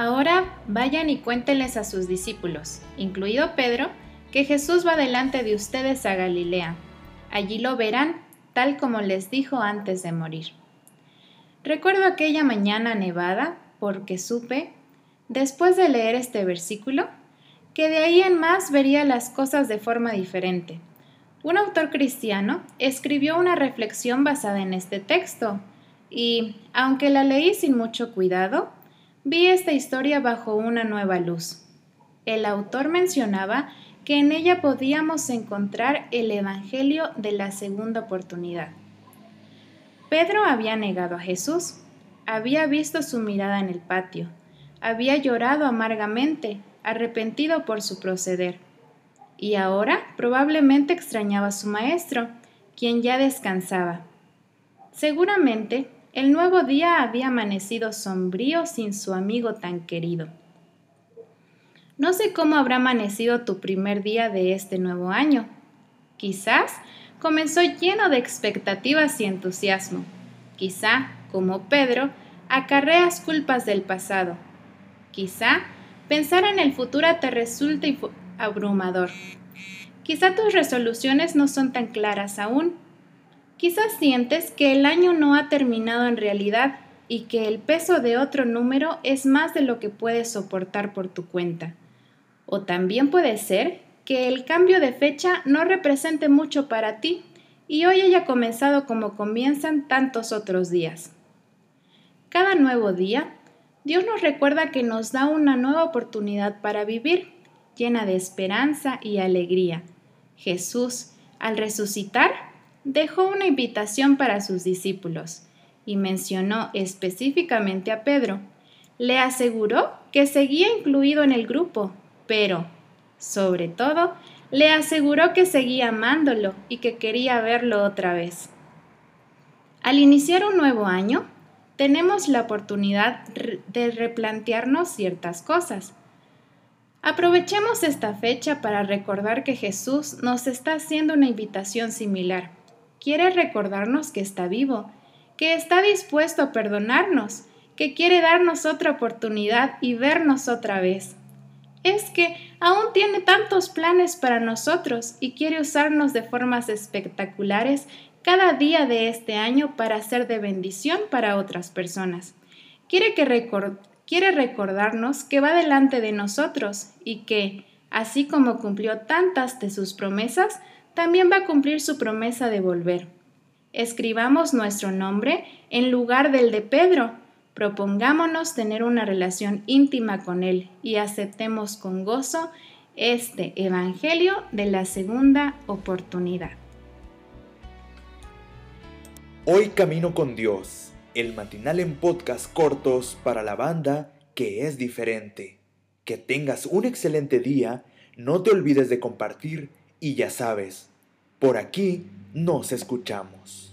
Ahora vayan y cuéntenles a sus discípulos, incluido Pedro, que Jesús va delante de ustedes a Galilea. Allí lo verán, tal como les dijo antes de morir. Recuerdo aquella mañana nevada porque supe, después de leer este versículo, que de ahí en más vería las cosas de forma diferente. Un autor cristiano escribió una reflexión basada en este texto, y, aunque la leí sin mucho cuidado, vi esta historia bajo una nueva luz. El autor mencionaba que en ella podíamos encontrar el Evangelio de la segunda oportunidad. Pedro había negado a Jesús, había visto su mirada en el patio, había llorado amargamente, arrepentido por su proceder, y ahora probablemente extrañaba a su maestro, quien ya descansaba. Seguramente el nuevo día había amanecido sombrío sin su amigo tan querido. No sé cómo habrá amanecido tu primer día de este nuevo año. Quizás comenzó lleno de expectativas y entusiasmo. Quizá, como Pedro, acarreas culpas del pasado. Quizá pensar en el futuro te resulte abrumador. Quizá tus resoluciones no son tan claras aún Quizás sientes que el año no ha terminado en realidad y que el peso de otro número es más de lo que puedes soportar por tu cuenta. O también puede ser que el cambio de fecha no represente mucho para ti y hoy haya comenzado como comienzan tantos otros días. Cada nuevo día, Dios nos recuerda que nos da una nueva oportunidad para vivir, llena de esperanza y alegría. Jesús, al resucitar, dejó una invitación para sus discípulos y mencionó específicamente a Pedro. Le aseguró que seguía incluido en el grupo, pero, sobre todo, le aseguró que seguía amándolo y que quería verlo otra vez. Al iniciar un nuevo año, tenemos la oportunidad de replantearnos ciertas cosas. Aprovechemos esta fecha para recordar que Jesús nos está haciendo una invitación similar quiere recordarnos que está vivo, que está dispuesto a perdonarnos, que quiere darnos otra oportunidad y vernos otra vez. Es que aún tiene tantos planes para nosotros y quiere usarnos de formas espectaculares cada día de este año para ser de bendición para otras personas. Quiere, que quiere recordarnos que va delante de nosotros y que, así como cumplió tantas de sus promesas, también va a cumplir su promesa de volver. Escribamos nuestro nombre en lugar del de Pedro. Propongámonos tener una relación íntima con Él y aceptemos con gozo este Evangelio de la segunda oportunidad. Hoy Camino con Dios, el matinal en podcast cortos para la banda que es diferente. Que tengas un excelente día, no te olvides de compartir y ya sabes, por aquí nos escuchamos.